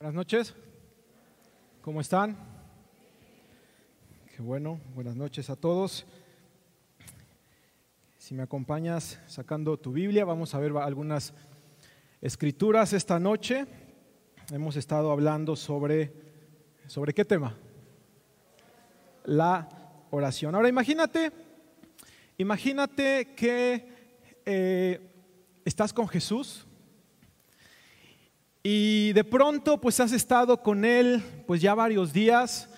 Buenas noches. ¿Cómo están? Qué bueno. Buenas noches a todos. Si me acompañas sacando tu Biblia, vamos a ver algunas escrituras esta noche. Hemos estado hablando sobre sobre qué tema? La oración. Ahora imagínate, imagínate que eh, estás con Jesús y de pronto pues has estado con Él pues ya varios días,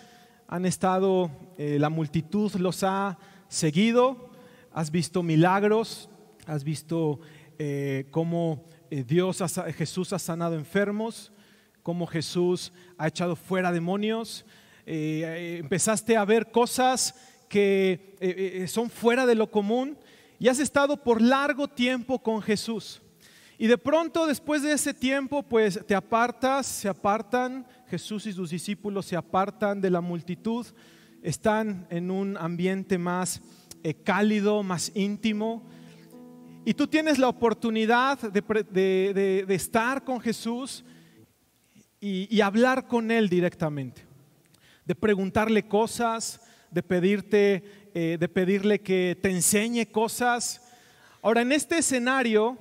han estado, eh, la multitud los ha seguido, has visto milagros, has visto eh, cómo Dios, Jesús ha sanado enfermos, cómo Jesús ha echado fuera demonios, empezaste a ver cosas que son fuera de lo común. Y has estado por largo tiempo con Jesús. Y de pronto, después de ese tiempo, pues te apartas, se apartan, Jesús y sus discípulos se apartan de la multitud, están en un ambiente más eh, cálido, más íntimo. Y tú tienes la oportunidad de, estar con Jesús y, hablar con Él directamente, de preguntarle cosas, de pedirte eh, de pedirle que te enseñe cosas. Ahora, en este escenario,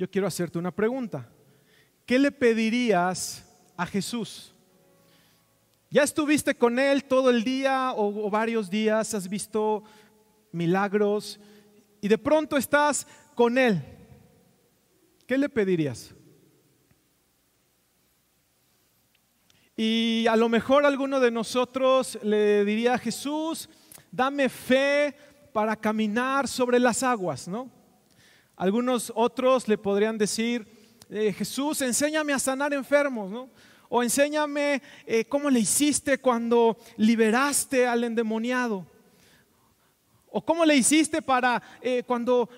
yo quiero hacerte una pregunta. ¿Qué le pedirías a Jesús? ¿Ya estuviste con Él todo el día o, varios días? ¿Has visto milagros? Y de pronto estás con Él. ¿Qué le pedirías? Y a lo mejor alguno de nosotros le diría a Jesús, dame fe para caminar sobre las aguas, ¿no? Algunos otros le podrían decir, eh, Jesús, enséñame a sanar enfermos, ¿no? O enséñame eh, cómo le hiciste cuando liberaste al endemoniado. O cómo le hiciste para eh, cuando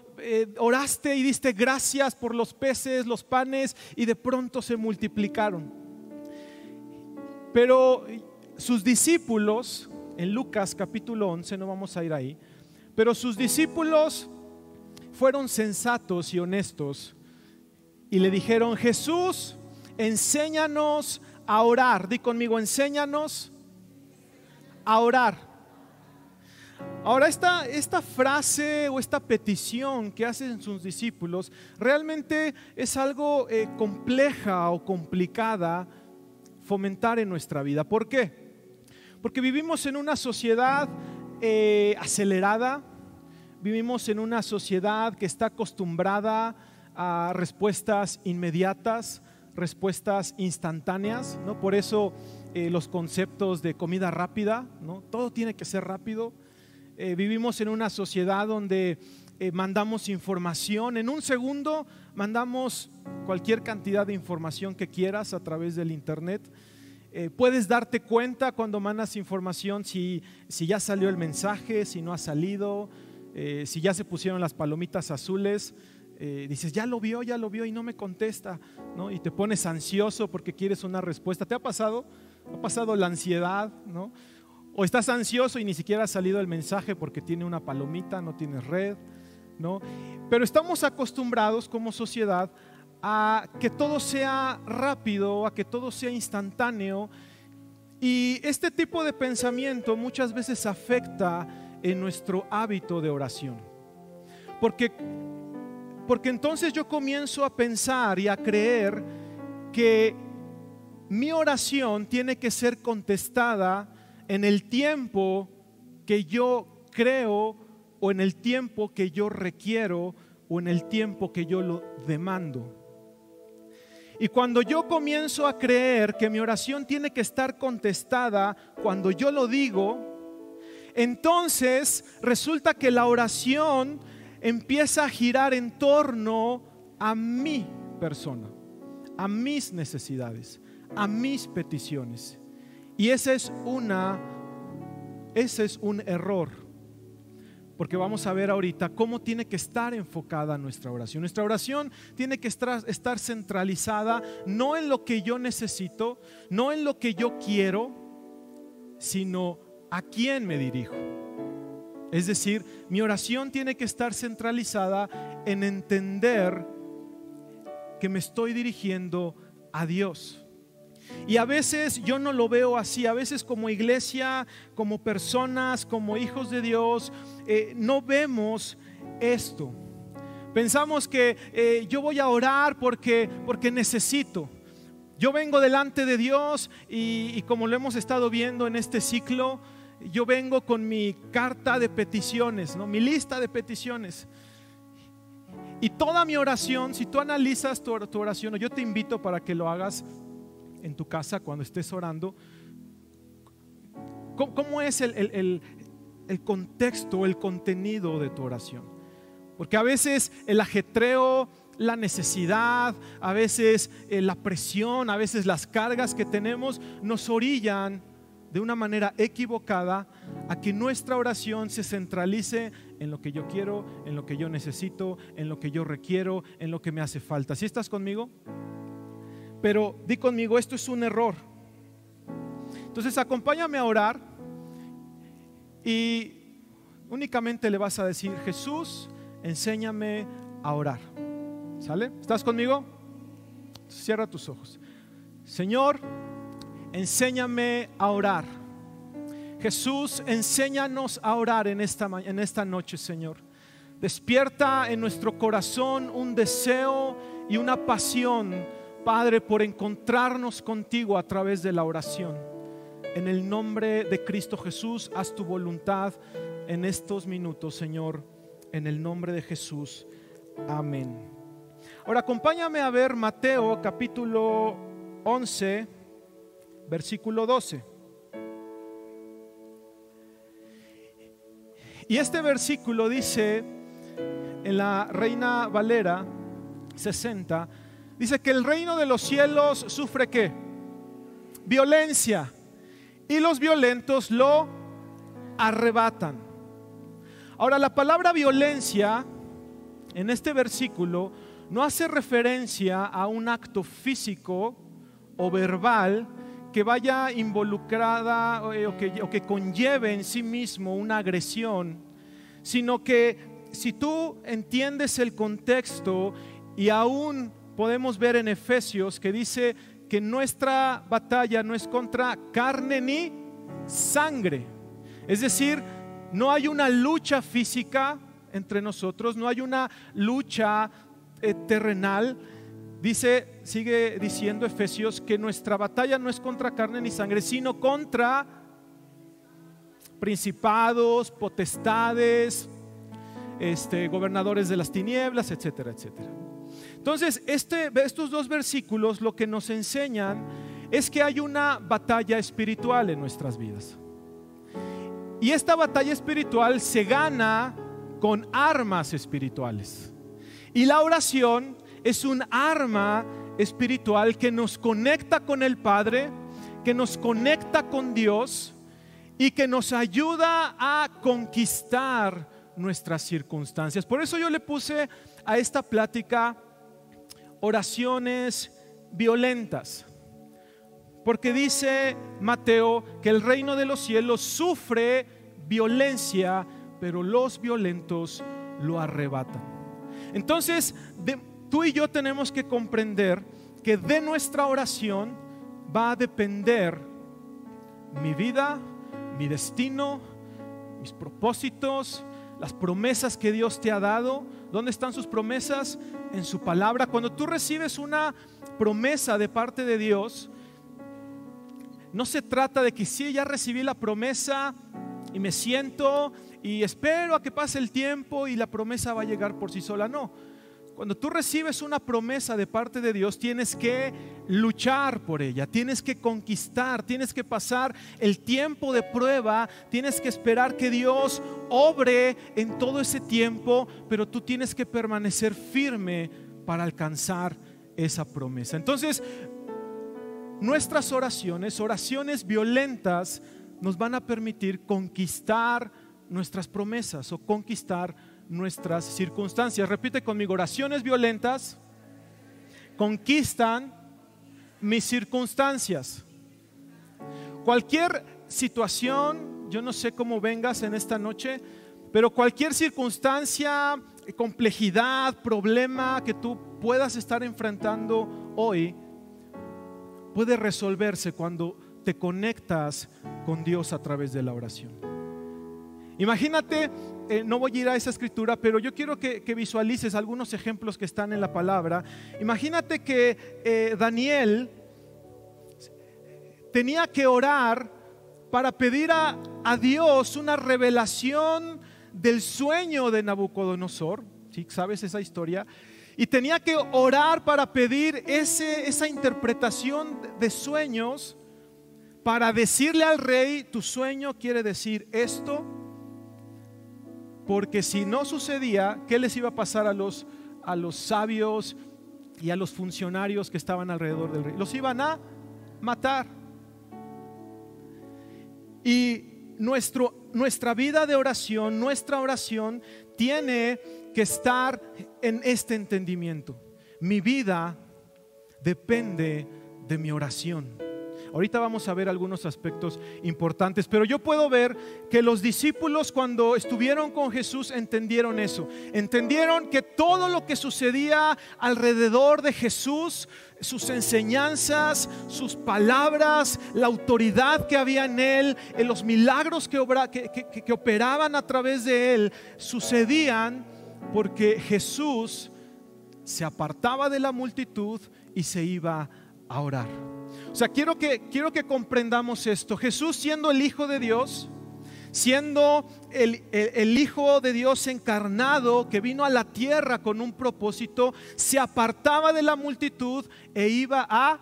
oraste y diste gracias por los peces, los panes y de pronto se multiplicaron. Pero sus discípulos en Lucas capítulo 11, no vamos a ir ahí, pero sus discípulos fueron sensatos y honestos y le dijeron, Jesús, enséñanos a orar. Di conmigo, enséñanos a orar. Ahora, esta, esta frase o esta petición que hacen sus discípulos realmente es algo eh, compleja o complicada fomentar en nuestra vida. ¿Por qué? Porque vivimos en una sociedad eh, acelerada, vivimos en una sociedad que está acostumbrada a respuestas inmediatas, respuestas instantáneas, ¿no? Por eso eh, los conceptos de comida rápida, ¿no? Todo tiene que ser rápido. Eh, vivimos en una sociedad donde mandamos información, en un segundo mandamos cualquier cantidad de información que quieras a través del Internet. Eh, puedes darte cuenta cuando mandas información si, si, ya salió el mensaje, si no ha salido, eh, si ya se pusieron las palomitas azules. Eh, dices, ya lo vio, ya lo vio y no me contesta, ¿no? Y te pones ansioso porque quieres una respuesta. ¿Te ha pasado? ¿Ha pasado la ansiedad, ¿no? O estás ansioso y ni siquiera ha salido el mensaje porque tiene una palomita, no tienes red, ¿no? Pero estamos acostumbrados como sociedad a que todo sea rápido, a que todo sea instantáneo. Y este tipo de pensamiento muchas veces afecta en nuestro hábito de oración. Porque, porque entonces yo comienzo a pensar y a creer que mi oración tiene que ser contestada en el tiempo que yo creo o en el tiempo que yo requiero o en el tiempo que yo lo demando. Y cuando yo comienzo a creer que mi oración tiene que estar contestada cuando yo lo digo, entonces resulta que la oración empieza a girar en torno a mi persona, a mis necesidades, a mis peticiones. Y ese es una ese es un error porque vamos a ver ahorita cómo tiene que estar enfocada nuestra oración. Nuestra oración tiene que estar, centralizada no en lo que yo necesito, no en lo que yo quiero, sino a quién me dirijo. Es decir, mi oración tiene que estar centralizada en entender que me estoy dirigiendo a Dios. Y a veces yo no lo veo así, a veces como iglesia, como personas, como hijos de Dios, eh, no vemos esto. Pensamos que eh, yo voy a orar porque, porque necesito. Yo vengo delante de Dios y, y como lo hemos estado viendo en este ciclo, yo vengo con mi carta de peticiones, ¿no? mi lista de peticiones. Y toda mi oración, si tú analizas tu, oración, yo te invito para que lo hagas en tu casa cuando estés orando, ¿cómo, es el, el contexto, el contenido de tu oración? Porque a veces el ajetreo, la necesidad, a veces eh, la presión, a veces las cargas que tenemos nos orillan de una manera equivocada a que nuestra oración se centralice en lo que yo quiero, en lo que yo necesito, en lo que yo requiero, en lo que me hace falta. ¿Sí estás conmigo? Pero di conmigo, esto es un error. Entonces acompáñame a orar y únicamente le vas a decir, Jesús, enséñame a orar. ¿Sale? ¿Estás conmigo? Cierra tus ojos. Señor, enséñame a orar. Jesús, enséñanos a orar en esta, en esta noche, Señor. Despierta en nuestro corazón un deseo y una pasión, Padre, por encontrarnos contigo a través de la oración. En el nombre de Cristo Jesús, haz tu voluntad en estos minutos, Señor. En el nombre de Jesús. Amén. Ahora acompáñame a ver Mateo capítulo 11 versículo 12. Y este versículo dice en la Reina Valera 60, dice que el reino de los cielos sufre qué? Violencia. Y los violentos lo arrebatan. Ahora, la palabra violencia en este versículo no hace referencia a un acto físico o verbal, que vaya involucrada eh, o que, o que conlleve en sí mismo una agresión, sino que si tú entiendes el contexto y aún podemos ver en Efesios que dice que nuestra batalla no es contra carne ni sangre. Es decir, no hay una lucha física entre nosotros, no hay una lucha eh, terrenal, Dice, sigue diciendo Efesios que nuestra batalla no es contra carne ni sangre, sino contra principados, potestades, este, gobernadores de las tinieblas, etcétera, etcétera. Entonces, este, estos dos versículos lo que nos enseñan es que hay una batalla espiritual en nuestras vidas. Y esta batalla espiritual se gana con armas espirituales. Y la oración es un arma espiritual que nos conecta con el Padre, que nos conecta con Dios y que nos ayuda a conquistar nuestras circunstancias. Por eso yo le puse a esta plática oraciones violentas. Porque dice Mateo que el reino de los cielos sufre violencia, pero los violentos lo arrebatan. Entonces, de, tú y yo tenemos que comprender que de nuestra oración va a depender mi vida, mi destino, mis propósitos, las promesas que Dios te ha dado. ¿Dónde están sus promesas? En su palabra. Cuando tú recibes una promesa de parte de Dios, no se trata de que si ya recibí la promesa y me siento y espero a que pase el tiempo y la promesa va a llegar por sí sola. No cuando tú recibes una promesa de parte de Dios, tienes que luchar por ella, tienes que conquistar, tienes que pasar el tiempo de prueba, tienes que esperar que Dios obre en todo ese tiempo, pero tú tienes que permanecer firme para alcanzar esa promesa. Entonces, nuestras oraciones, oraciones violentas, nos van a permitir conquistar nuestras promesas o conquistar nuestras circunstancias. Repite conmigo, oraciones violentas conquistan mis circunstancias. Cualquier situación, yo no sé cómo vengas en esta noche, pero cualquier circunstancia, complejidad, problema que tú puedas estar enfrentando hoy, puede resolverse cuando te conectas con Dios a través de la oración. Imagínate, eh, no voy a ir a esa escritura, pero yo quiero que, visualices algunos ejemplos que están en la palabra. Imagínate que eh, Daniel tenía que orar para pedir a, a, Dios una revelación del sueño de Nabucodonosor. ¿Sí? ¿Sabes esa historia? Y tenía que orar para pedir ese, esa interpretación de sueños para decirle al rey, tu sueño quiere decir esto, porque si no sucedía, ¿qué les iba a pasar a los, a los sabios y a los funcionarios que estaban alrededor del rey? Los iban a matar. Y nuestro, nuestra vida de oración, nuestra oración tiene que estar en este entendimiento. Mi vida depende de mi oración. Ahorita vamos a ver algunos aspectos importantes, pero yo puedo ver que los discípulos cuando estuvieron con Jesús entendieron eso. Entendieron que todo lo que sucedía alrededor de Jesús, sus enseñanzas, sus palabras, la autoridad que había en él, en los milagros que, que operaban a través de él, sucedían porque Jesús se apartaba de la multitud y se iba a orar. O sea, quiero que, quiero que comprendamos esto. Jesús siendo el Hijo de Dios, siendo el, el, Hijo de Dios encarnado que vino a la tierra con un propósito, se apartaba de la multitud e iba a,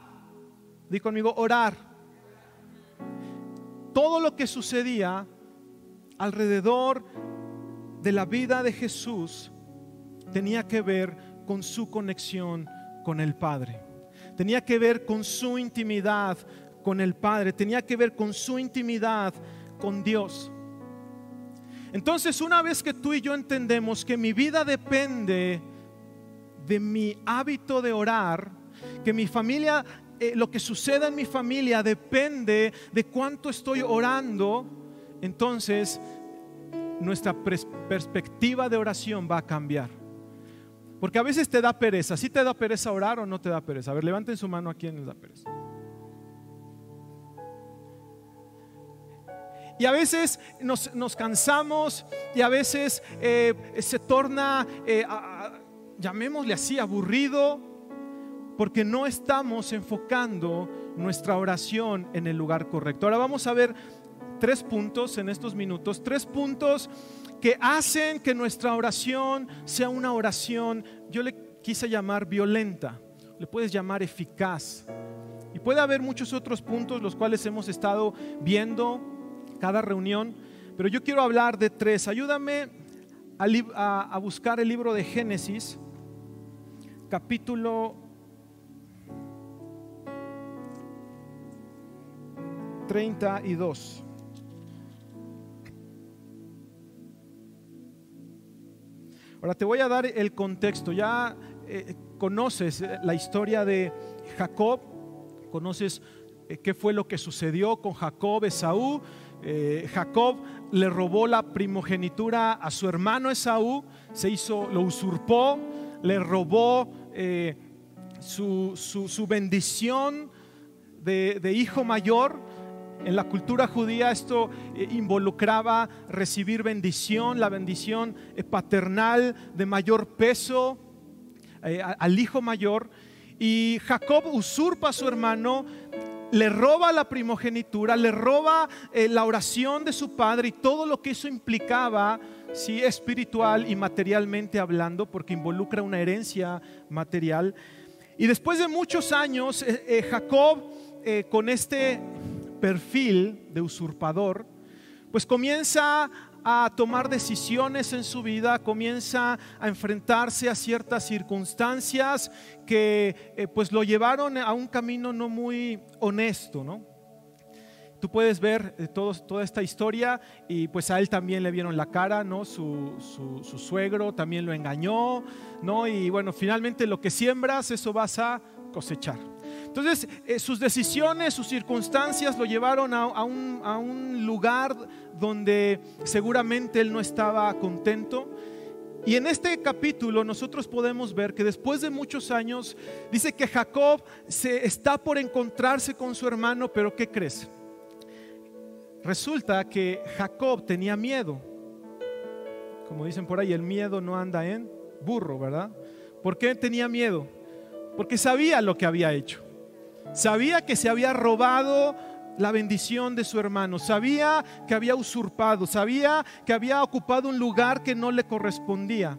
di conmigo, orar. Todo lo que sucedía alrededor de la vida de Jesús tenía que ver con su conexión con el Padre tenía que ver con su intimidad con el Padre, tenía que ver con su intimidad con Dios. Entonces, una vez que tú y yo entendemos que mi vida depende de mi hábito de orar, que mi familia, eh, lo que suceda en mi familia depende de cuánto estoy orando, entonces nuestra perspectiva de oración va a cambiar. Porque a veces te da pereza. ¿Sí te da pereza orar o no te da pereza? A ver, levanten su mano a quien les da pereza. Y a veces nos, cansamos y a veces eh, se torna, eh, llamémosle así, aburrido, porque no estamos enfocando nuestra oración en el lugar correcto. Ahora vamos a ver tres puntos en estos minutos, tres puntos que hacen que nuestra oración sea una oración, yo le quise llamar violenta, le puedes llamar eficaz. Y puede haber muchos otros puntos los cuales hemos estado viendo cada reunión, pero yo quiero hablar de tres. Ayúdame a, buscar el libro de Génesis, capítulo 32. Ahora te voy a dar el contexto. Ya eh, conoces eh, la historia de Jacob, conoces eh, qué fue lo que sucedió con Jacob, Esaú. Jacob le robó la primogenitura a su hermano Esaú, se hizo, lo usurpó, le robó su, bendición de hijo mayor en la cultura judía esto eh, involucraba recibir bendición, la bendición eh, paternal de mayor peso eh, al hijo mayor. Y Jacob usurpa a su hermano, le roba la primogenitura, le roba la oración de su padre y todo lo que eso implicaba, sí, espiritual y materialmente hablando, porque involucra una herencia material. Y después de muchos años, Jacob con este perfil de usurpador, pues comienza a tomar decisiones en su vida, comienza a enfrentarse a ciertas circunstancias que eh, pues lo llevaron a un camino no muy honesto, ¿no? Tú puedes ver eh, toda esta historia y pues a él también le vieron la cara, ¿no? Su, su, suegro también lo engañó, ¿no? Y bueno, finalmente lo que siembras, eso vas a cosechar. Entonces, eh, sus decisiones, sus circunstancias lo llevaron a, un, lugar donde seguramente él no estaba contento. Y en este capítulo nosotros podemos ver que después de muchos años dice que Jacob se está por encontrarse con su hermano, pero ¿qué crees? Resulta que Jacob tenía miedo. Como dicen por ahí, el miedo no anda en burro, ¿verdad? ¿Por qué tenía miedo? Porque sabía lo que había hecho. Sabía que se había robado la bendición de su hermano, sabía que había usurpado, sabía que había ocupado un lugar que no le correspondía.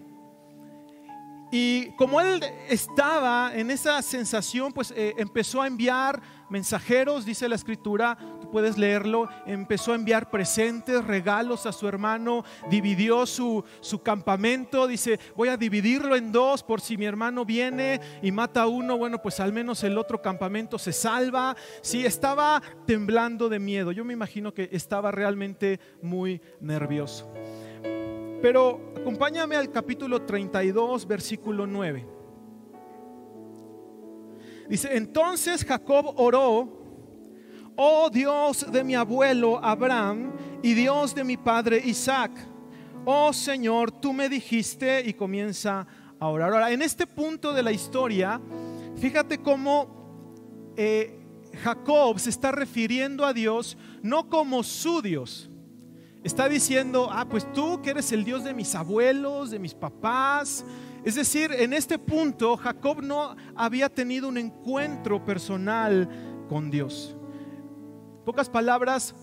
Y como él estaba en esa sensación, pues eh, empezó a enviar mensajeros, dice la escritura, tú puedes leerlo, empezó a enviar presentes, regalos a su hermano, dividió su, su campamento, dice, voy a dividirlo en dos por si mi hermano viene y mata a uno, bueno, pues al menos el otro campamento se salva. Sí, estaba temblando de miedo, yo me imagino que estaba realmente muy nervioso. Pero acompáñame al capítulo 32, versículo 9. Dice, entonces Jacob oró, oh Dios de mi abuelo Abraham y Dios de mi padre Isaac, oh Señor, tú me dijiste y comienza a orar. Ahora, en este punto de la historia, fíjate cómo eh, Jacob se está refiriendo a Dios no como su Dios, Está diciendo, ah, pues tú que eres el Dios de mis abuelos, de mis papás. Es decir, en este punto Jacob no había tenido un encuentro personal con Dios. Pocas palabras,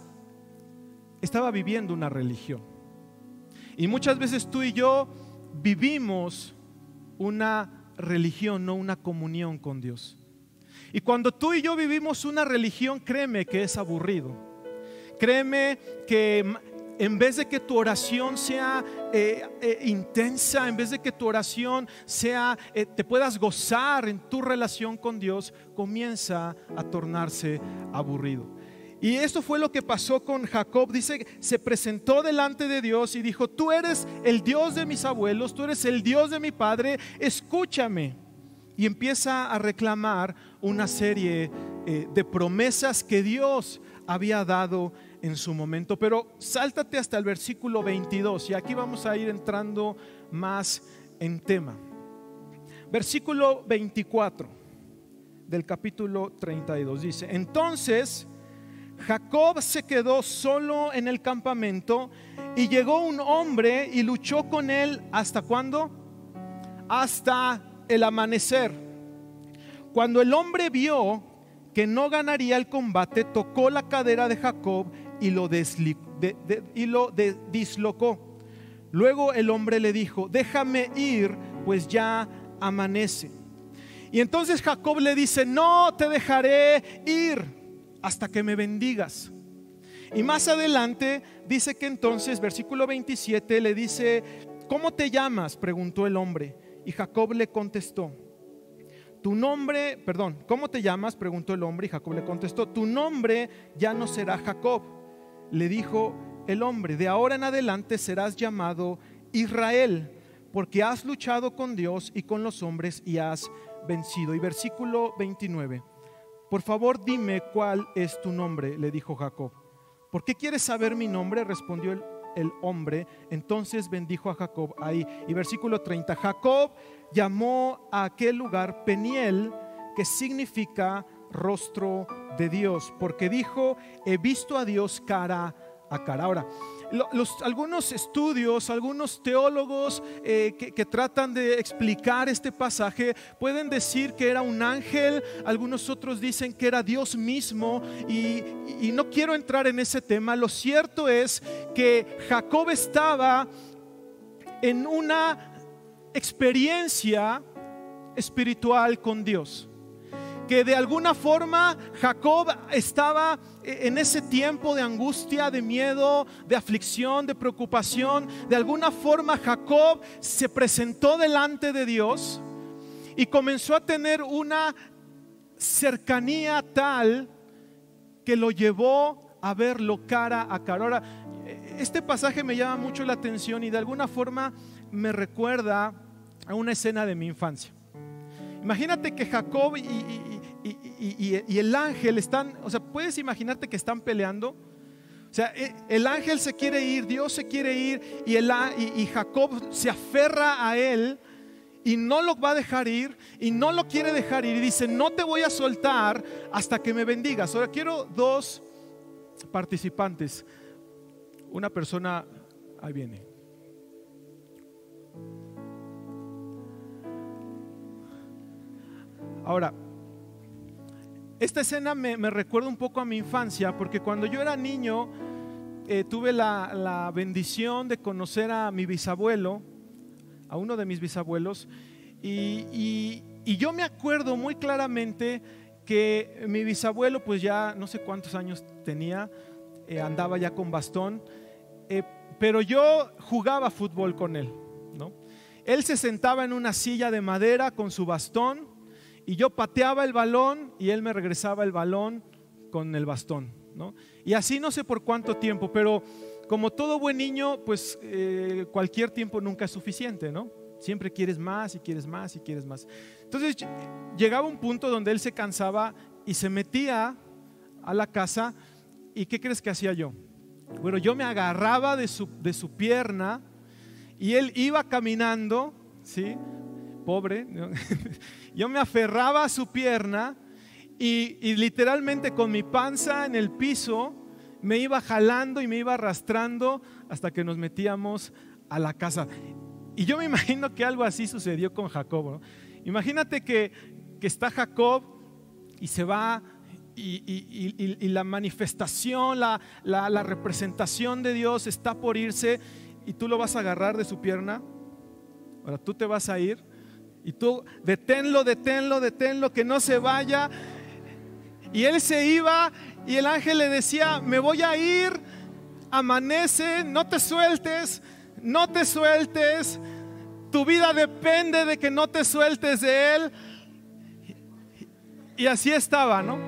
estaba viviendo una religión. Y muchas veces tú y yo vivimos una religión, no una comunión con Dios. Y cuando tú y yo vivimos una religión, créeme que es aburrido. Créeme que en vez de que tu oración sea eh, eh, intensa, en vez de que tu oración sea, eh, te puedas gozar en tu relación con Dios, comienza a tornarse aburrido. Y esto fue lo que pasó con Jacob. Dice, se presentó delante de Dios y dijo, tú eres el Dios de mis abuelos, tú eres el Dios de mi padre, escúchame. Y empieza a reclamar una serie de promesas que Dios había dado en su momento. Pero sáltate hasta el versículo 22 y aquí vamos a ir entrando más en tema. Versículo 24 del capítulo 32 dice, entonces Jacob se quedó solo en el campamento y llegó un hombre y luchó con él hasta cuándo? Hasta el amanecer. Cuando el hombre vio que no ganaría el combate, tocó la cadera de Jacob y lo, y lo dislocó. Luego el hombre le dijo, déjame ir, pues ya amanece. Y entonces Jacob le dice, no te dejaré ir hasta que me bendigas. Y más adelante dice que entonces, versículo 27, le dice, ¿cómo te llamas? preguntó el hombre. Y Jacob le contestó, tu nombre, perdón, ¿cómo te llamas? preguntó el hombre y Jacob le contestó, tu nombre ya no será Jacob le dijo el hombre, de ahora en adelante serás llamado Israel, porque has luchado con Dios y con los hombres y has vencido. Y versículo 29, por favor dime cuál es tu nombre, le dijo Jacob. ¿Por qué quieres saber mi nombre? respondió el, hombre. Entonces bendijo a Jacob ahí. Y versículo 30, Jacob llamó a aquel lugar Peniel, que significa rostro de Dios, porque dijo, he visto a Dios cara a cara. Ahora, algunos estudios, algunos teólogos eh, que, tratan de explicar este pasaje pueden decir que era un ángel, algunos otros dicen que era Dios mismo y, y no quiero entrar en ese tema. Lo cierto es que Jacob estaba en una experiencia espiritual con Dios que de alguna forma Jacob estaba en ese tiempo de angustia, de miedo, de aflicción, de preocupación. De alguna forma Jacob se presentó delante de Dios y comenzó a tener una cercanía tal que lo llevó a verlo cara a cara. Ahora, este pasaje me llama mucho la atención y de alguna forma me recuerda a una escena de mi infancia. Imagínate que Jacob y, y, el ángel están, o sea, puedes imaginarte que están peleando. O sea, e, el ángel se quiere ir, Dios se quiere ir y, el, y, Jacob se aferra a él y no lo va a dejar ir y no lo quiere dejar ir y dice, no te voy a soltar hasta que me bendigas. Ahora quiero dos participantes. Una persona, ahí viene. Ahora, esta escena me, recuerda un poco a mi infancia, porque cuando yo era niño eh, tuve la, bendición de conocer a mi bisabuelo, a uno de mis bisabuelos, y, yo me acuerdo muy claramente que mi bisabuelo, pues ya no sé cuántos años tenía, eh, andaba ya con bastón, eh, pero yo jugaba fútbol con él, ¿no? Él se sentaba en una silla de madera con su bastón y yo pateaba el balón y él me regresaba el balón con el bastón. ¿no? Y así no sé por cuánto tiempo, pero como todo buen niño, pues eh, cualquier tiempo nunca es suficiente, ¿no? Siempre quieres más y quieres más y quieres más. Entonces llegaba un punto donde él se cansaba y se metía a la casa y ¿qué crees que hacía yo? Bueno, yo me agarraba de su, de su pierna y él iba caminando, ¿sí? Pobre, ¿no? Yo me aferraba a su pierna y, literalmente con mi panza en el piso me iba jalando y me iba arrastrando hasta que nos metíamos a la casa. Y yo me imagino que algo así sucedió con Jacob. Imagínate que, está Jacob y se va y, la manifestación, la, la, representación de Dios está por irse y tú lo vas a agarrar de su pierna. Ahora tú te vas a ir y tú, deténlo, deténlo, deténlo, que no se vaya. Y él se iba y el ángel le decía, me voy a ir, amanece, no te sueltes, no te sueltes. Tu vida depende de que no te sueltes de él. Y así estaba, ¿no?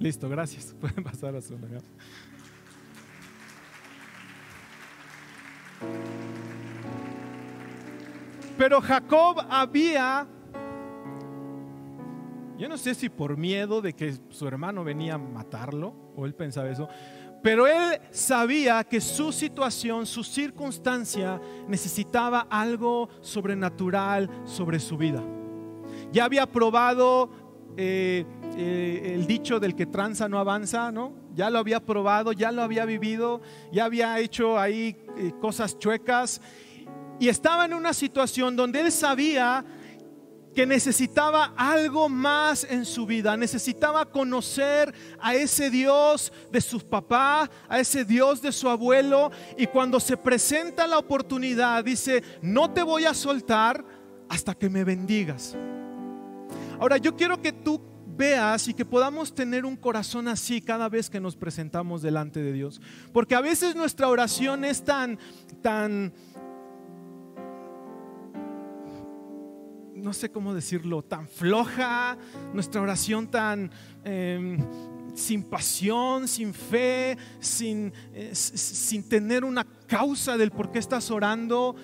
Listo, gracias. Pueden pasar a su lugar. Pero Jacob había, yo no sé si por miedo de que su hermano venía a matarlo, o él pensaba eso, pero él sabía que su situación, su circunstancia necesitaba algo sobrenatural sobre su vida. Ya había probado eh, eh, el dicho del que tranza no avanza, ¿no? Ya lo había probado, ya lo había vivido, ya había hecho ahí eh, cosas chuecas y estaba en una situación donde él sabía que necesitaba algo más en su vida, necesitaba conocer a ese Dios de su papá, a ese Dios de su abuelo, y cuando se presenta la oportunidad dice, no te voy a soltar hasta que me bendigas. Ahora yo quiero que tú veas y que podamos tener un corazón así cada vez que nos presentamos delante de Dios, porque a veces nuestra oración es tan, tan no sé cómo decirlo, tan floja, nuestra oración tan em, sin pasión, sin fe, sin, eh, sin tener una causa del por qué estás orando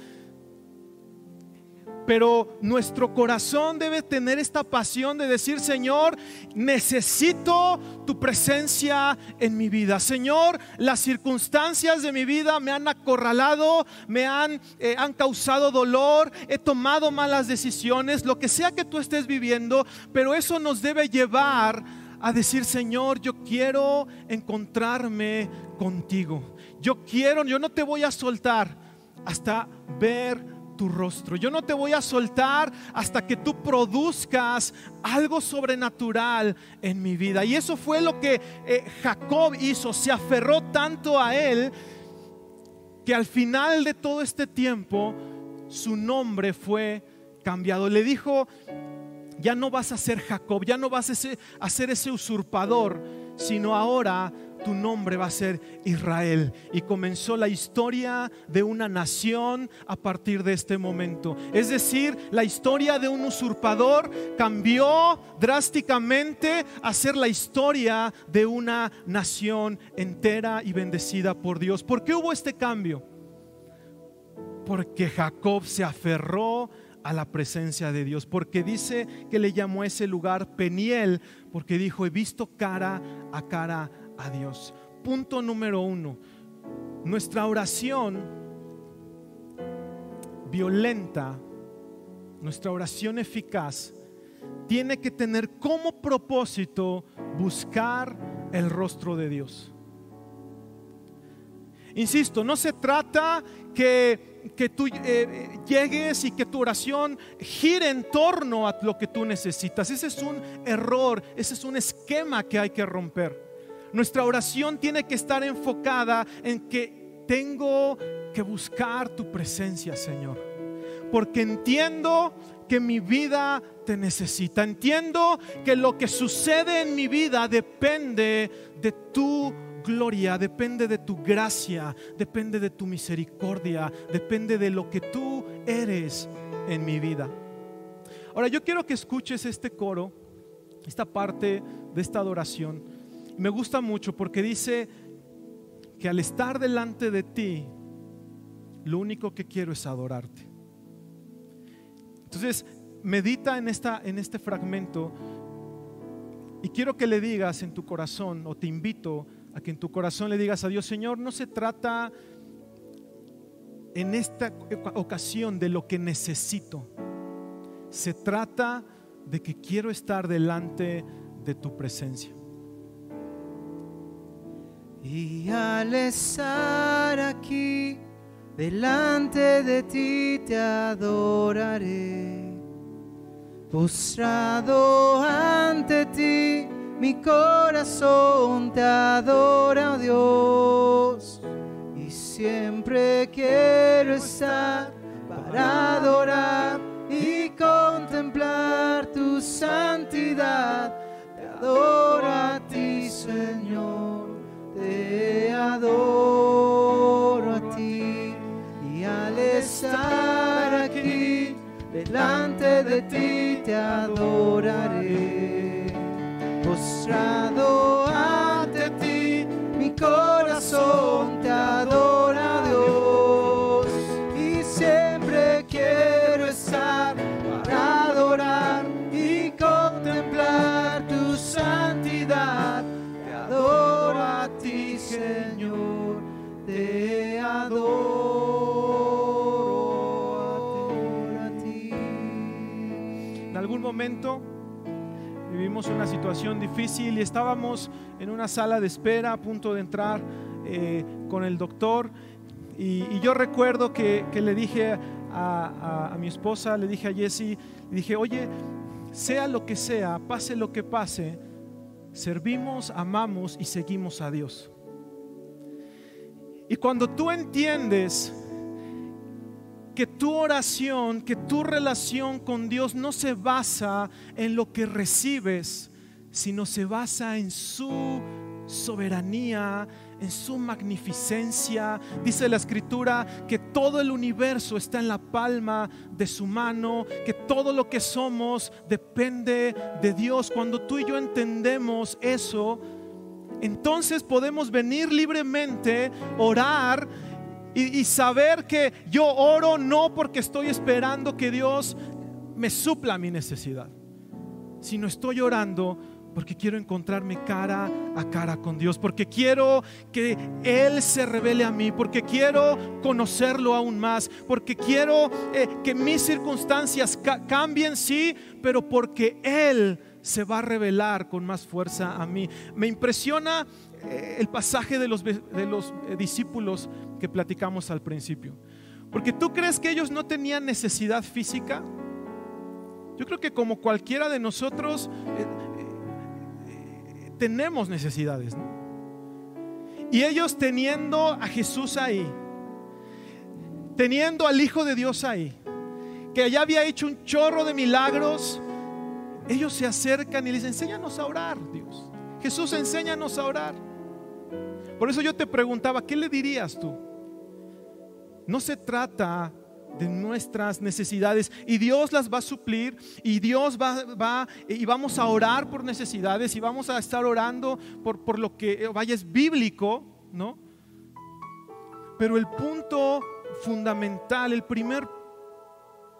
pero nuestro corazón debe tener esta pasión de decir, Señor, necesito tu presencia en mi vida. Señor, las circunstancias de mi vida me han acorralado, me han, eh, han causado dolor, he tomado malas decisiones, lo que sea que tú estés viviendo, pero eso nos debe llevar a decir, Señor, yo quiero encontrarme contigo. Yo quiero, yo no te voy a soltar hasta ver tu rostro. Yo no te voy a soltar hasta que tú produzcas algo sobrenatural en mi vida. Y eso fue lo que eh, Jacob hizo. Se aferró tanto a él que al final de todo este tiempo su nombre fue cambiado. Le dijo, ya no vas a ser Jacob, ya no vas a ser ese usurpador, sino ahora tu nombre va a ser Israel. Y comenzó la historia de una nación a partir de este momento. Es decir, la historia de un usurpador cambió drásticamente a ser la historia de una nación entera y bendecida por Dios. ¿Por qué hubo este cambio? Porque Jacob se aferró a la presencia de Dios, porque dice que le llamó ese lugar Peniel, porque dijo, he visto cara a cara a Dios. Punto número uno. Nuestra oración violenta, nuestra oración eficaz, tiene que tener como propósito buscar el rostro de Dios. Insisto, no se trata que, que tú eh, llegues y que tu oración gire en torno a lo que tú necesitas. Ese es un error, ese es un esquema que hay que romper. Nuestra oración tiene que estar enfocada en que tengo que buscar tu presencia, Señor. Porque entiendo que mi vida te necesita. Entiendo que lo que sucede en mi vida depende de tu gloria, depende de tu gracia, depende de tu misericordia, depende de lo que tú eres en mi vida. Ahora yo quiero que escuches este coro, esta parte de esta adoración. Me gusta mucho porque dice que al estar delante de ti, lo único que quiero es adorarte. Entonces, medita en, esta, en este fragmento y quiero que le digas en tu corazón, o te invito a que en tu corazón le digas a Dios, Señor, no se trata en esta ocasión de lo que necesito. Se trata de que quiero estar delante de tu presencia. Y al estar aquí, delante de ti te adoraré. Postrado ante ti mi corazón te adora, oh Dios, y siempre quiero estar para adorar y contemplar tu santidad. Te adoro a ti, Señor, adoro a ti, y al estar aquí delante de ti te adoraré. Postrado vivimos una situación difícil y estábamos en una sala de espera a punto de entrar eh, con el doctor. Y, yo recuerdo que, le dije a, mi esposa, le dije a Jessie, le dije, oye, sea lo que sea, pase lo que pase, servimos, amamos y seguimos a Dios. Y cuando tú entiendes que tu oración, que tu relación con Dios no se basa en lo que recibes, sino se basa en su soberanía, en su magnificencia. Dice la escritura que todo el universo está en la palma de su mano, que todo lo que somos depende de Dios. Cuando tú y yo entendemos eso, entonces podemos venir libremente, orar y, saber que yo oro no porque estoy esperando que Dios me supla mi necesidad, sino estoy orando porque quiero encontrarme cara a cara con Dios, porque quiero que Él se revele a mí, porque quiero conocerlo aún más, porque quiero eh, que mis circunstancias cambien, sí, pero porque Él se va a revelar con más fuerza a mí. Me impresiona el pasaje de los, de los eh, discípulos que platicamos al principio. Porque tú crees que ellos no tenían necesidad física. Yo creo que como cualquiera de nosotros eh, tenemos necesidades. Y ellos teniendo a Jesús ahí, teniendo al Hijo de Dios ahí, que ya había hecho un chorro de milagros, ellos se acercan y les enséñanos a orar, Dios. Jesús, enséñanos a orar. Por eso yo te preguntaba, ¿qué le dirías tú? No se trata de nuestras necesidades y Dios las va a suplir y Dios va, va, y vamos a orar por necesidades y vamos a estar orando por, por lo que eh, vaya es bíblico, ¿no? Pero el punto fundamental, el primer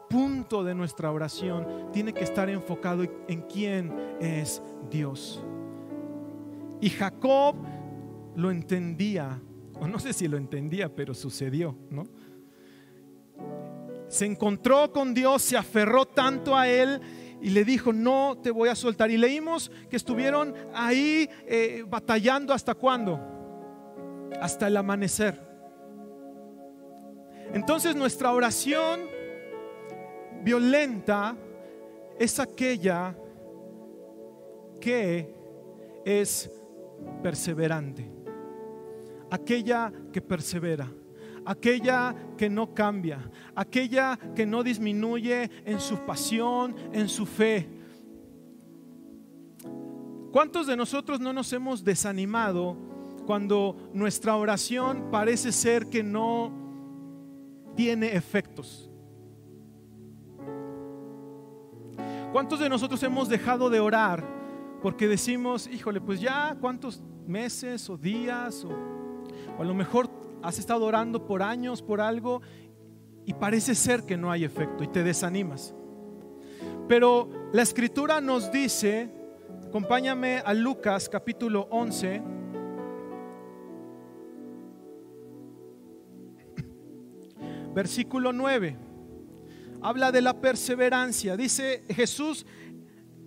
punto de nuestra oración tiene que estar enfocado en quién es Dios. Y Jacob lo entendía, o no sé si lo entendía, pero sucedió, ¿no? Se encontró con Dios, se aferró tanto a Él y le dijo, no te voy a soltar. Y leímos que estuvieron ahí eh, batallando hasta cuándo? Hasta el amanecer. Entonces nuestra oración violenta es aquella que es perseverante, aquella que persevera, aquella que no cambia, aquella que no disminuye en su pasión, en su fe. ¿Cuántos de nosotros no nos hemos desanimado cuando nuestra oración parece ser que no tiene efectos? ¿Cuántos de nosotros hemos dejado de orar porque decimos, híjole, pues ya cuántos meses o días o, o, a lo mejor has estado orando por años por algo y parece ser que no hay efecto y te desanimas? Pero la escritura nos dice, acompáñame a Lucas capítulo 11, versículo 9 habla de la perseverancia. Dice Jesús,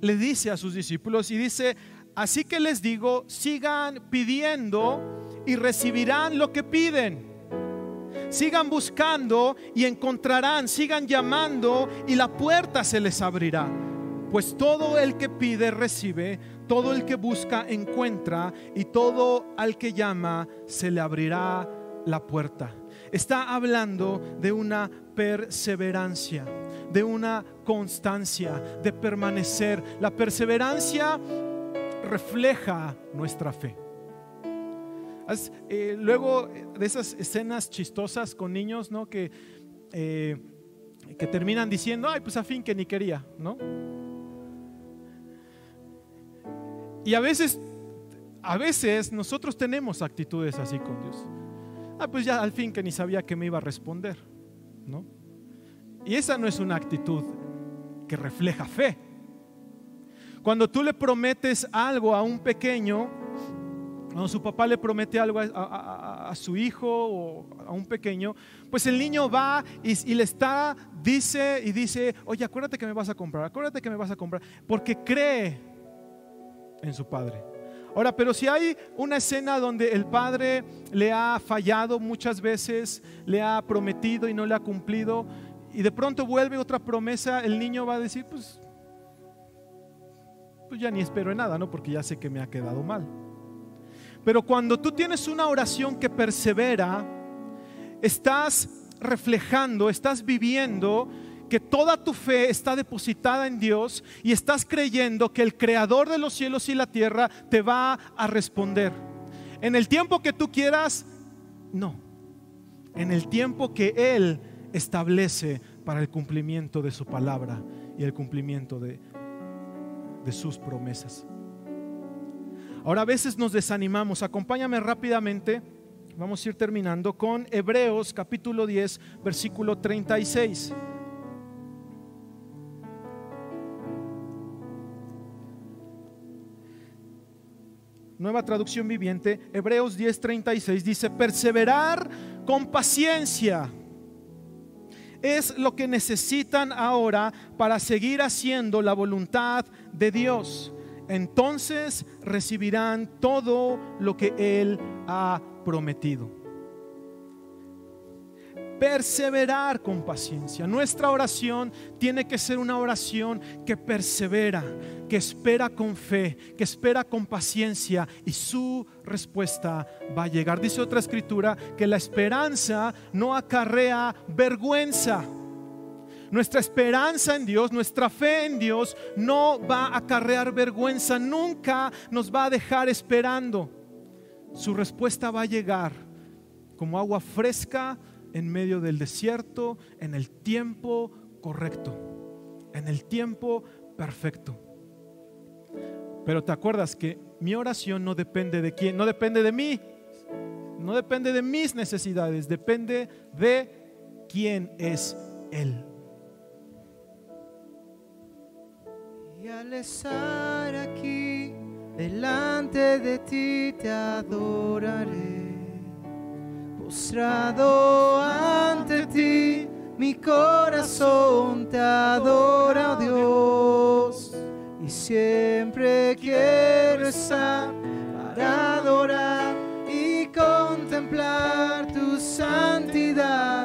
le dice a sus discípulos y dice, así que les digo, sigan pidiendo y recibirán lo que piden. Sigan buscando y encontrarán, sigan llamando y la puerta se les abrirá. Pues todo el que pide recibe, todo el que busca encuentra y todo al que llama se le abrirá la puerta. Está hablando de una perseverancia, de una constancia, de permanecer. La perseverancia refleja nuestra fe. Eh, luego de esas escenas chistosas con niños, ¿no? Que, eh, que terminan diciendo, ay, pues a fin que ni quería, ¿no? Y a veces, a veces nosotros tenemos actitudes así con Dios. Ah, pues ya al fin que ni sabía que me iba a responder, ¿no? Y esa no es una actitud que refleja fe. Cuando tú le prometes algo a un pequeño, cuando su papá le promete algo a, su hijo o a un pequeño, pues el niño va y, y, le está, dice y dice, oye, acuérdate que me vas a comprar, acuérdate que me vas a comprar, porque cree en su padre. Ahora, pero si hay una escena donde el padre le ha fallado muchas veces, le ha prometido y no le ha cumplido, y de pronto vuelve otra promesa, el niño va a decir, pues, pues ya ni espero en nada, ¿no? Porque ya sé que me ha quedado mal. Pero cuando tú tienes una oración que persevera, estás reflejando, estás viviendo que toda tu fe está depositada en Dios y estás creyendo que el creador de los cielos y la tierra te va a responder. En el tiempo que tú quieras, no. En el tiempo que Él establece para el cumplimiento de su palabra y el cumplimiento de, sus promesas. Ahora a veces nos desanimamos. Acompáñame rápidamente. Vamos a ir terminando con Hebreos capítulo 10, versículo 36. nueva traducción viviente, Hebreos 10:36 dice, perseverar con paciencia es lo que necesitan ahora para seguir haciendo la voluntad de Dios. Entonces recibirán todo lo que Él ha prometido perseverar con paciencia. Nuestra oración tiene que ser una oración que persevera, que espera con fe, que espera con paciencia y su respuesta va a llegar. Dice otra escritura que la esperanza no acarrea vergüenza. Nuestra esperanza en Dios, nuestra fe en Dios no va a acarrear vergüenza, nunca nos va a dejar esperando. Su respuesta va a llegar como agua fresca en medio del desierto, en el tiempo correcto, en el tiempo perfecto. Pero te acuerdas que mi oración no depende de quién, no depende de mí, no depende de mis necesidades, depende de quién es Él. Y al estar aquí delante de ti te adoraré. Postrado ante ti, mi corazón te adora, oh Dios. Y siempre quiero estar para adorar y contemplar tu santidad.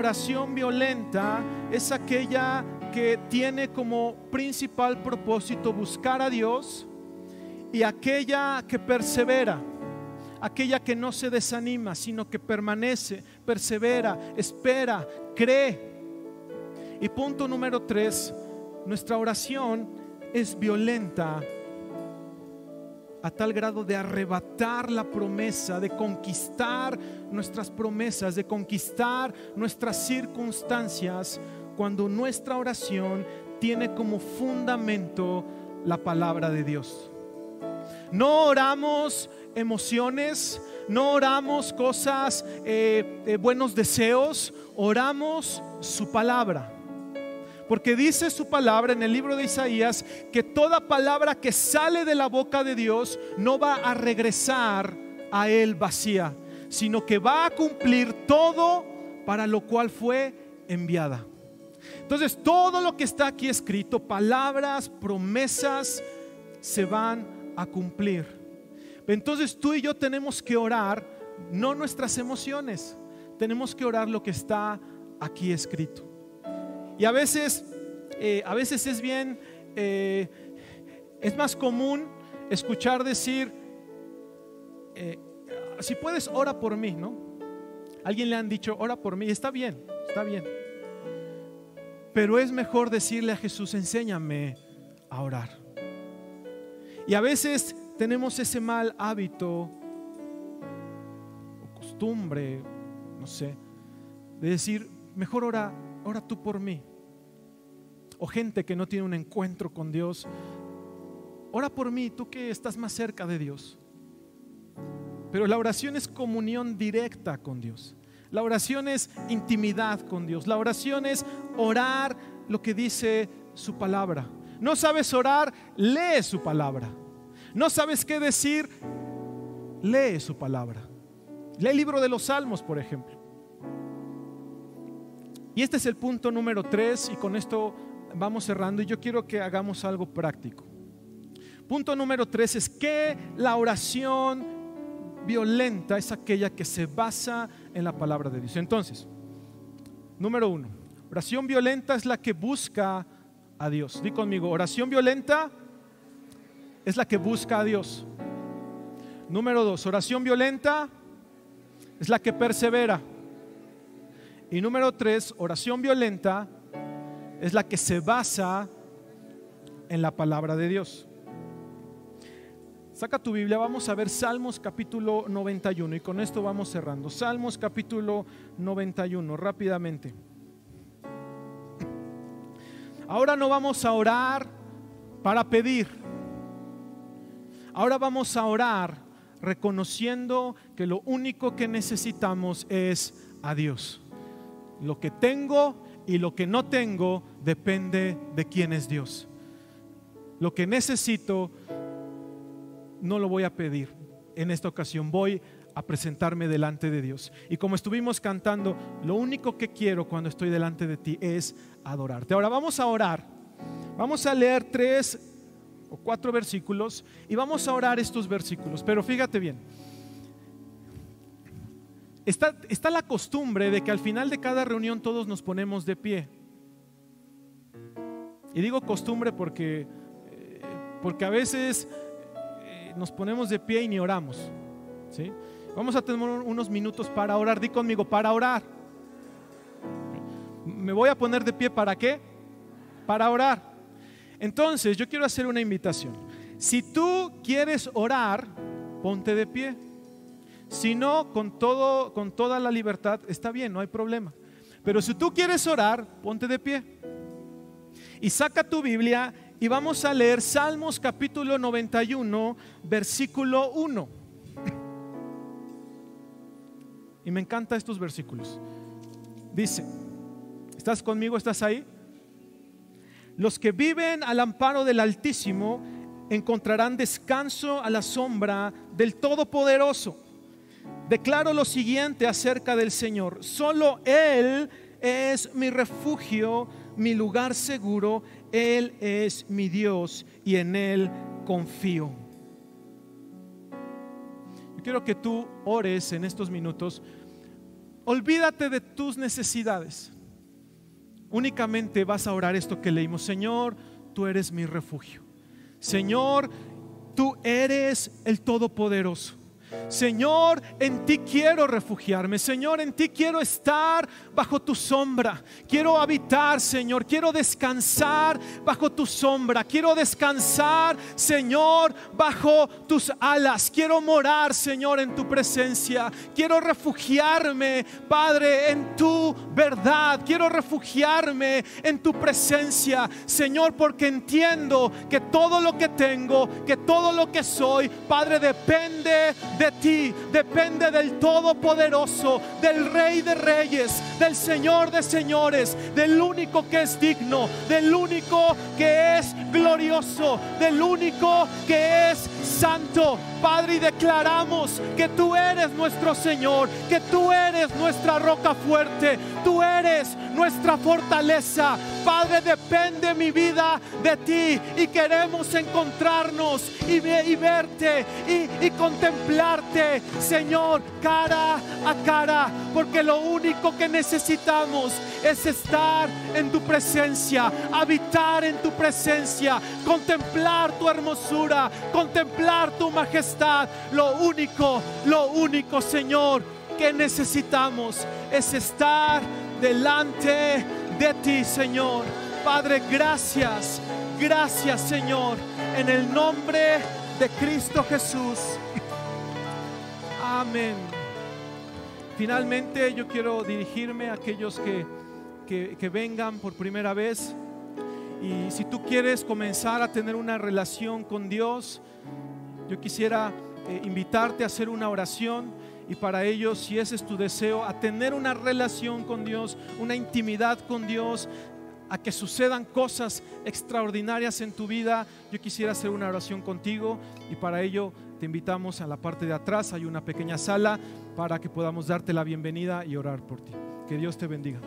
Oración violenta es aquella que tiene como principal propósito buscar a Dios y aquella que persevera, aquella que no se desanima, sino que permanece, persevera, espera, cree. Y punto número tres, nuestra oración es violenta a tal grado de arrebatar la promesa, de conquistar nuestras promesas, de conquistar nuestras circunstancias, cuando nuestra oración tiene como fundamento la palabra de Dios. No oramos emociones, no oramos cosas, eh, eh, buenos deseos, oramos su palabra. Porque dice su palabra en el libro de Isaías que toda palabra que sale de la boca de Dios no va a regresar a él vacía, sino que va a cumplir todo para lo cual fue enviada. Entonces, todo lo que está aquí escrito, palabras, promesas, se van a cumplir. Entonces tú y yo tenemos que orar, no nuestras emociones, tenemos que orar lo que está aquí escrito. Y a veces, eh, a veces es bien, eh, es más común escuchar decir, eh, si puedes, ora por mí, ¿no? Alguien le han dicho, ora por mí, está bien, está bien. Pero es mejor decirle a Jesús, enséñame a orar. Y a veces tenemos ese mal hábito o costumbre, no sé, de decir, mejor ora, ora tú por mí. O gente que no tiene un encuentro con Dios, ora por mí, tú que estás más cerca de Dios. Pero la oración es comunión directa con Dios. La oración es intimidad con Dios. La oración es orar lo que dice su palabra. No sabes orar, lee su palabra. No sabes qué decir, lee su palabra. Lee el libro de los Salmos, por ejemplo. Y este es el punto número tres y con esto vamos cerrando y yo quiero que hagamos algo práctico. Punto número tres es que la oración violenta es aquella que se basa en la palabra de Dios. Entonces, número uno, oración violenta es la que busca a Dios. Di conmigo, oración violenta es la que busca a Dios. Número dos, oración violenta es la que persevera. Y número tres, oración violenta es la que se basa en la palabra de Dios. Saca tu Biblia, vamos a ver Salmos capítulo 91 y con esto vamos cerrando. Salmos capítulo 91, rápidamente. Ahora no vamos a orar para pedir. Ahora vamos a orar reconociendo que lo único que necesitamos es a Dios. Lo que tengo y lo que no tengo depende de quién es Dios. Lo que necesito no lo voy a pedir en esta ocasión, voy a presentarme delante de Dios. Y como estuvimos cantando, lo único que quiero cuando estoy delante de ti es adorarte. Ahora vamos a orar. Vamos a leer tres o cuatro versículos y vamos a orar estos versículos. Pero fíjate bien, está, está la costumbre de que al final de cada reunión todos nos ponemos de pie. Y digo costumbre porque, eh, porque a veces nos ponemos de pie y ni oramos. ¿sí? Vamos a tener unos minutos para orar. Di conmigo, para orar. Me voy a poner de pie para qué? Para orar. Entonces, yo quiero hacer una invitación. Si tú quieres orar, ponte de pie. Si no, con, todo, con toda la libertad, está bien, no hay problema. Pero si tú quieres orar, ponte de pie. Y saca tu Biblia y vamos a leer Salmos capítulo 91, versículo 1. Y me encantan estos versículos. Dice, ¿estás conmigo? ¿Estás ahí? Los que viven al amparo del Altísimo encontrarán descanso a la sombra del Todopoderoso. Declaro lo siguiente acerca del Señor. Solo Él es mi refugio, mi lugar seguro. Él es mi Dios y en Él confío. Yo quiero que tú ores en estos minutos. Olvídate de tus necesidades. Únicamente vas a orar esto que leímos. Señor, tú eres mi refugio. Señor, tú eres el Todopoderoso. Señor, en ti quiero refugiarme. Señor, en ti quiero estar bajo tu sombra. Quiero habitar, Señor. Quiero descansar bajo tu sombra. Quiero descansar, Señor, bajo tus alas. Quiero morar, Señor, en tu presencia. Quiero refugiarme, Padre, en tu verdad. Quiero refugiarme en tu presencia, Señor, porque entiendo que todo lo que tengo, que todo lo que soy, Padre, depende de ti, depende del Todopoderoso, del Rey de Reyes, del Señor de Señores, del único que es digno, del único que es glorioso, del único que es santo. Padre, y declaramos que tú eres nuestro Señor, que tú eres nuestra roca fuerte, tú eres nuestra fortaleza. Padre, depende mi vida de ti y queremos encontrarnos y, verte y, y contemplarte, Señor, cara a cara, porque lo único que necesitamos es estar en tu presencia, habitar en tu presencia, contemplar tu hermosura, tu majestad lo único, lo único, Señor, que necesitamos es estar delante de ti, Señor. Padre, gracias, gracias, Señor, en el nombre de Cristo Jesús. Amén. Finalmente yo quiero dirigirme a aquellos que, que, que vengan por primera vez. Y si tú quieres comenzar a tener una relación con Dios, yo quisiera eh, invitarte a hacer una oración y para ello, si ese es tu deseo, a tener una relación con Dios, una intimidad con Dios, a que sucedan cosas extraordinarias en tu vida, yo quisiera hacer una oración contigo y para ello te invitamos a la parte de atrás, hay una pequeña sala para que podamos darte la bienvenida y orar por ti. Que Dios te bendiga.